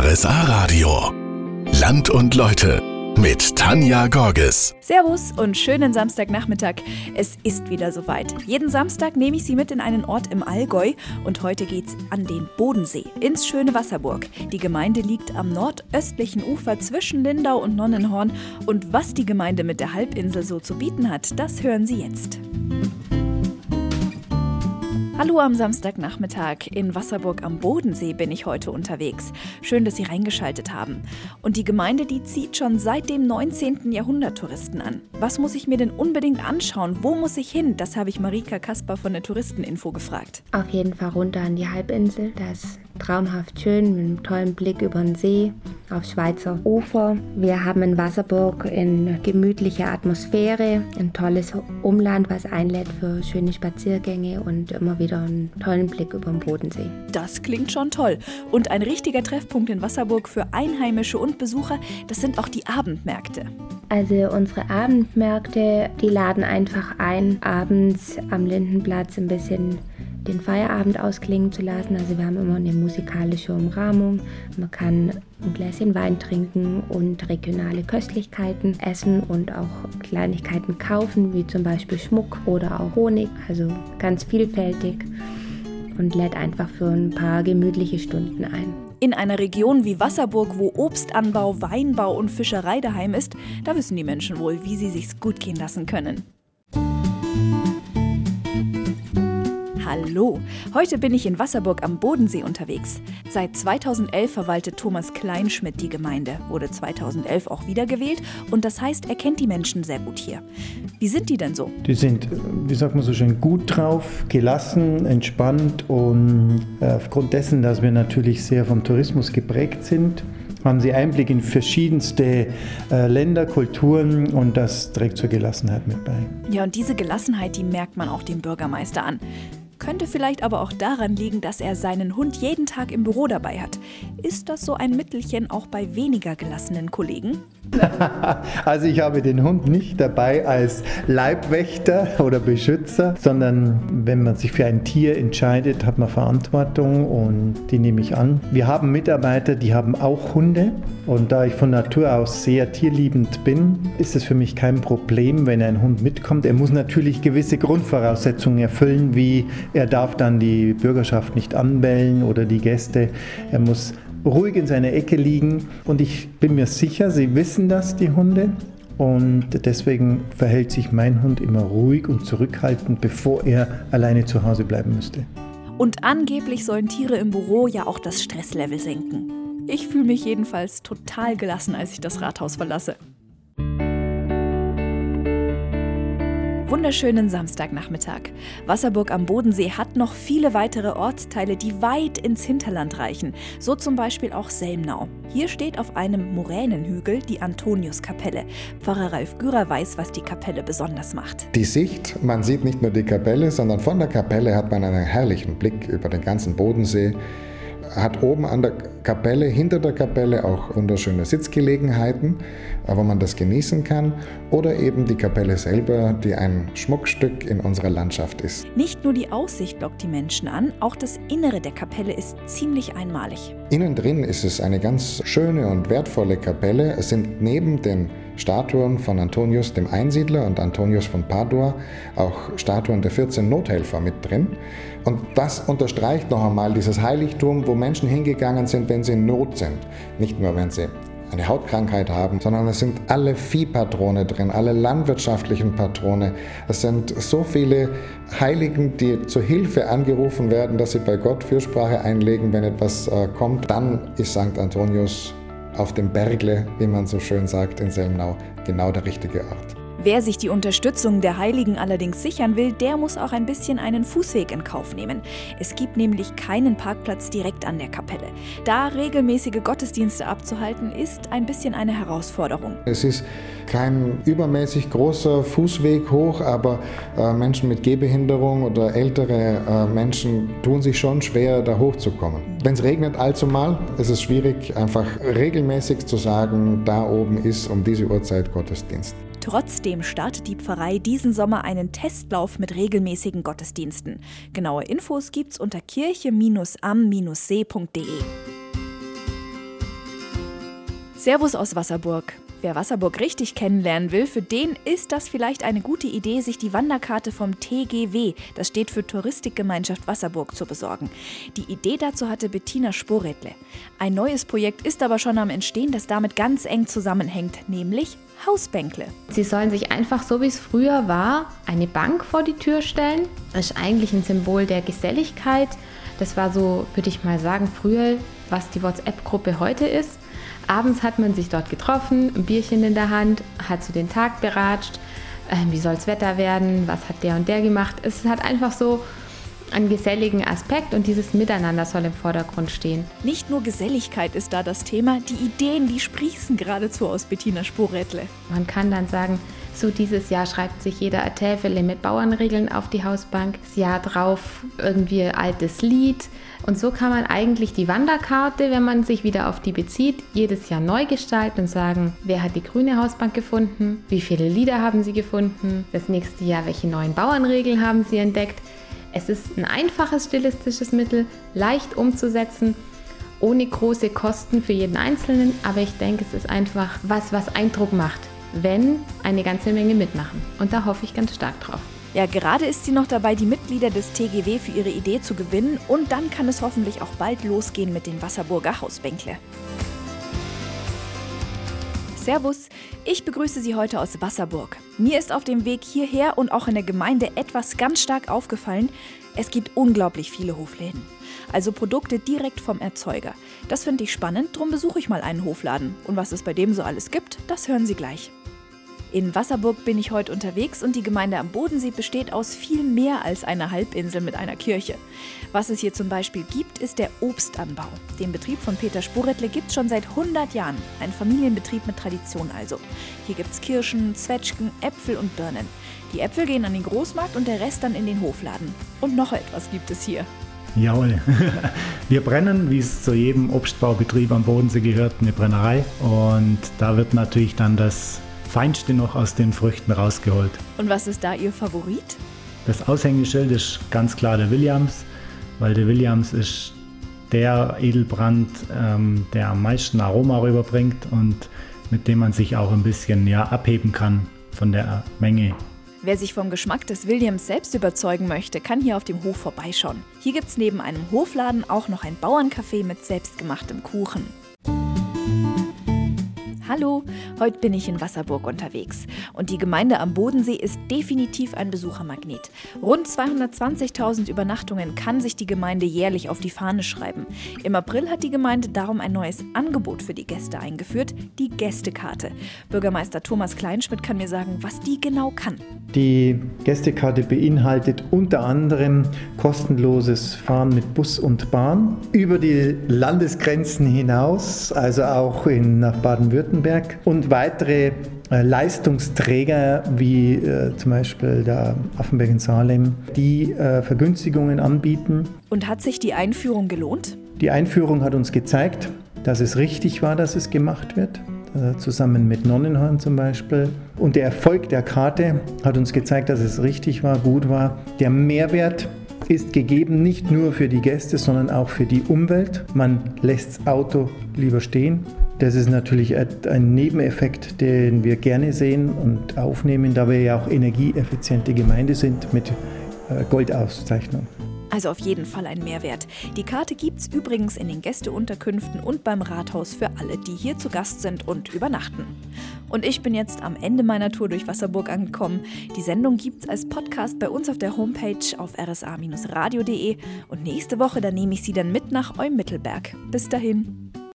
RSA Radio. Land und Leute mit Tanja Gorges. Servus und schönen Samstagnachmittag. Es ist wieder soweit. Jeden Samstag nehme ich Sie mit in einen Ort im Allgäu und heute geht's an den Bodensee, ins schöne Wasserburg. Die Gemeinde liegt am nordöstlichen Ufer zwischen Lindau und Nonnenhorn und was die Gemeinde mit der Halbinsel so zu bieten hat, das hören Sie jetzt. Hallo am Samstagnachmittag. In Wasserburg am Bodensee bin ich heute unterwegs. Schön, dass Sie reingeschaltet haben. Und die Gemeinde, die zieht schon seit dem 19. Jahrhundert Touristen an. Was muss ich mir denn unbedingt anschauen? Wo muss ich hin? Das habe ich Marika Kasper von der Touristeninfo gefragt. Auf jeden Fall runter an die Halbinsel. Das traumhaft schön mit einem tollen Blick über den See auf Schweizer Ufer. Wir haben in Wasserburg eine gemütliche Atmosphäre, ein tolles Umland, was einlädt für schöne Spaziergänge und immer wieder einen tollen Blick über den Bodensee. Das klingt schon toll. Und ein richtiger Treffpunkt in Wasserburg für Einheimische und Besucher, das sind auch die Abendmärkte. Also unsere Abendmärkte, die laden einfach ein, abends am Lindenplatz ein bisschen den Feierabend ausklingen zu lassen. Also wir haben immer eine musikalische Umrahmung. Man kann ein Gläschen Wein trinken und regionale Köstlichkeiten essen und auch Kleinigkeiten kaufen, wie zum Beispiel Schmuck oder auch Honig. Also ganz vielfältig und lädt einfach für ein paar gemütliche Stunden ein. In einer Region wie Wasserburg, wo Obstanbau, Weinbau und Fischerei daheim ist, da wissen die Menschen wohl, wie sie sich's gut gehen lassen können. Hallo! Heute bin ich in Wasserburg am Bodensee unterwegs. Seit 2011 verwaltet Thomas Kleinschmidt die Gemeinde, wurde 2011 auch wiedergewählt und das heißt, er kennt die Menschen sehr gut hier. Wie sind die denn so? Die sind, wie sagt man so schön, gut drauf, gelassen, entspannt und äh, aufgrund dessen, dass wir natürlich sehr vom Tourismus geprägt sind, haben sie Einblick in verschiedenste äh, Länder, Kulturen und das trägt zur Gelassenheit mit bei. Ja, und diese Gelassenheit, die merkt man auch dem Bürgermeister an. Könnte vielleicht aber auch daran liegen, dass er seinen Hund jeden Tag im Büro dabei hat. Ist das so ein Mittelchen auch bei weniger gelassenen Kollegen? also ich habe den Hund nicht dabei als Leibwächter oder Beschützer, sondern wenn man sich für ein Tier entscheidet, hat man Verantwortung und die nehme ich an. Wir haben Mitarbeiter, die haben auch Hunde und da ich von Natur aus sehr tierliebend bin, ist es für mich kein Problem, wenn ein Hund mitkommt. Er muss natürlich gewisse Grundvoraussetzungen erfüllen, wie er darf dann die Bürgerschaft nicht anbellen oder die Gäste. Er muss ruhig in seiner Ecke liegen. Und ich bin mir sicher, sie wissen das, die Hunde. Und deswegen verhält sich mein Hund immer ruhig und zurückhaltend, bevor er alleine zu Hause bleiben müsste. Und angeblich sollen Tiere im Büro ja auch das Stresslevel senken. Ich fühle mich jedenfalls total gelassen, als ich das Rathaus verlasse. Wunderschönen Samstagnachmittag. Wasserburg am Bodensee hat noch viele weitere Ortsteile, die weit ins Hinterland reichen. So zum Beispiel auch Selmnau. Hier steht auf einem Moränenhügel die Antoniuskapelle. Pfarrer Ralf Gürer weiß, was die Kapelle besonders macht. Die Sicht, man sieht nicht nur die Kapelle, sondern von der Kapelle hat man einen herrlichen Blick über den ganzen Bodensee hat oben an der Kapelle, hinter der Kapelle auch wunderschöne Sitzgelegenheiten, wo man das genießen kann. Oder eben die Kapelle selber, die ein Schmuckstück in unserer Landschaft ist. Nicht nur die Aussicht lockt die Menschen an, auch das Innere der Kapelle ist ziemlich einmalig. Innen drin ist es eine ganz schöne und wertvolle Kapelle. Es sind neben den Statuen von Antonius dem Einsiedler und Antonius von Padua, auch Statuen der 14 Nothelfer mit drin. Und das unterstreicht noch einmal dieses Heiligtum, wo Menschen hingegangen sind, wenn sie in Not sind. Nicht nur, wenn sie eine Hautkrankheit haben, sondern es sind alle Viehpatrone drin, alle landwirtschaftlichen Patrone. Es sind so viele Heiligen, die zur Hilfe angerufen werden, dass sie bei Gott Fürsprache einlegen, wenn etwas äh, kommt. Dann ist St. Antonius auf dem Bergle, wie man so schön sagt in Selmnau, genau der richtige Ort. Wer sich die Unterstützung der Heiligen allerdings sichern will, der muss auch ein bisschen einen Fußweg in Kauf nehmen. Es gibt nämlich keinen Parkplatz direkt an der Kapelle. Da regelmäßige Gottesdienste abzuhalten, ist ein bisschen eine Herausforderung. Es ist kein übermäßig großer Fußweg hoch, aber äh, Menschen mit Gehbehinderung oder ältere äh, Menschen tun sich schon schwer, da hochzukommen. Wenn es regnet allzu mal, ist es schwierig, einfach regelmäßig zu sagen, da oben ist um diese Uhrzeit Gottesdienst. Trotzdem startet die Pfarrei diesen Sommer einen Testlauf mit regelmäßigen Gottesdiensten. Genaue Infos gibt's unter kirche-am-see.de. Servus aus Wasserburg. Wer Wasserburg richtig kennenlernen will, für den ist das vielleicht eine gute Idee, sich die Wanderkarte vom TGW, das steht für Touristikgemeinschaft Wasserburg, zu besorgen. Die Idee dazu hatte Bettina Sporedle. Ein neues Projekt ist aber schon am Entstehen, das damit ganz eng zusammenhängt, nämlich Hausbänkle. Sie sollen sich einfach so wie es früher war, eine Bank vor die Tür stellen. Das ist eigentlich ein Symbol der Geselligkeit. Das war so, würde ich mal sagen, früher, was die WhatsApp-Gruppe heute ist. Abends hat man sich dort getroffen, ein Bierchen in der Hand, hat so den Tag beratscht, äh, wie soll das Wetter werden, was hat der und der gemacht. Es hat einfach so einen geselligen Aspekt und dieses Miteinander soll im Vordergrund stehen. Nicht nur Geselligkeit ist da das Thema, die Ideen, die sprießen geradezu aus Bettina Sporätle. Man kann dann sagen, so dieses Jahr schreibt sich jeder Täfele mit Bauernregeln auf die Hausbank, das Jahr drauf irgendwie altes Lied. Und so kann man eigentlich die Wanderkarte, wenn man sich wieder auf die bezieht, jedes Jahr neu gestalten und sagen, wer hat die grüne Hausbank gefunden, wie viele Lieder haben sie gefunden, das nächste Jahr welche neuen Bauernregeln haben sie entdeckt. Es ist ein einfaches stilistisches Mittel, leicht umzusetzen, ohne große Kosten für jeden Einzelnen, aber ich denke, es ist einfach was, was Eindruck macht wenn eine ganze Menge mitmachen. Und da hoffe ich ganz stark drauf. Ja, gerade ist sie noch dabei, die Mitglieder des TGW für ihre Idee zu gewinnen und dann kann es hoffentlich auch bald losgehen mit den Wasserburger Hausbänkle. Servus, ich begrüße Sie heute aus Wasserburg. Mir ist auf dem Weg hierher und auch in der Gemeinde etwas ganz stark aufgefallen. Es gibt unglaublich viele Hofläden. Also Produkte direkt vom Erzeuger. Das finde ich spannend, darum besuche ich mal einen Hofladen. Und was es bei dem so alles gibt, das hören Sie gleich. In Wasserburg bin ich heute unterwegs und die Gemeinde am Bodensee besteht aus viel mehr als einer Halbinsel mit einer Kirche. Was es hier zum Beispiel gibt, ist der Obstanbau. Den Betrieb von Peter Sporettle gibt es schon seit 100 Jahren. Ein Familienbetrieb mit Tradition also. Hier gibt es Kirschen, Zwetschgen, Äpfel und Birnen. Die Äpfel gehen an den Großmarkt und der Rest dann in den Hofladen. Und noch etwas gibt es hier. Jawohl. Wir brennen, wie es zu jedem Obstbaubetrieb am Bodensee gehört, eine Brennerei. Und da wird natürlich dann das Feinste noch aus den Früchten rausgeholt. Und was ist da Ihr Favorit? Das Aushängeschild ist ganz klar der Williams, weil der Williams ist der Edelbrand, ähm, der am meisten Aroma rüberbringt und mit dem man sich auch ein bisschen ja, abheben kann von der Menge. Wer sich vom Geschmack des Williams selbst überzeugen möchte, kann hier auf dem Hof vorbeischauen. Hier gibt es neben einem Hofladen auch noch ein Bauerncafé mit selbstgemachtem Kuchen. Hallo, heute bin ich in Wasserburg unterwegs und die Gemeinde am Bodensee ist definitiv ein Besuchermagnet. Rund 220.000 Übernachtungen kann sich die Gemeinde jährlich auf die Fahne schreiben. Im April hat die Gemeinde darum ein neues Angebot für die Gäste eingeführt, die Gästekarte. Bürgermeister Thomas Kleinschmidt kann mir sagen, was die genau kann. Die Gästekarte beinhaltet unter anderem kostenloses Fahren mit Bus und Bahn über die Landesgrenzen hinaus, also auch in, nach Baden-Württemberg Baden-Württemberg und weitere äh, Leistungsträger wie äh, zum Beispiel der Affenberg in Salem, die äh, Vergünstigungen anbieten. Und hat sich die Einführung gelohnt? Die Einführung hat uns gezeigt, dass es richtig war, dass es gemacht wird äh, zusammen mit Nonnenhorn zum Beispiel. Und der Erfolg der Karte hat uns gezeigt, dass es richtig war, gut war. Der Mehrwert ist gegeben nicht nur für die Gäste, sondern auch für die Umwelt. Man lässt das Auto lieber stehen. Das ist natürlich ein Nebeneffekt, den wir gerne sehen und aufnehmen, da wir ja auch energieeffiziente Gemeinde sind mit äh, Goldauszeichnung. Also auf jeden Fall ein Mehrwert. Die Karte gibt es übrigens in den Gästeunterkünften und beim Rathaus für alle, die hier zu Gast sind und übernachten. Und ich bin jetzt am Ende meiner Tour durch Wasserburg angekommen. Die Sendung gibt es als Podcast bei uns auf der Homepage auf rsa-radio.de und nächste Woche, da nehme ich Sie dann mit nach Eummittelberg. Bis dahin.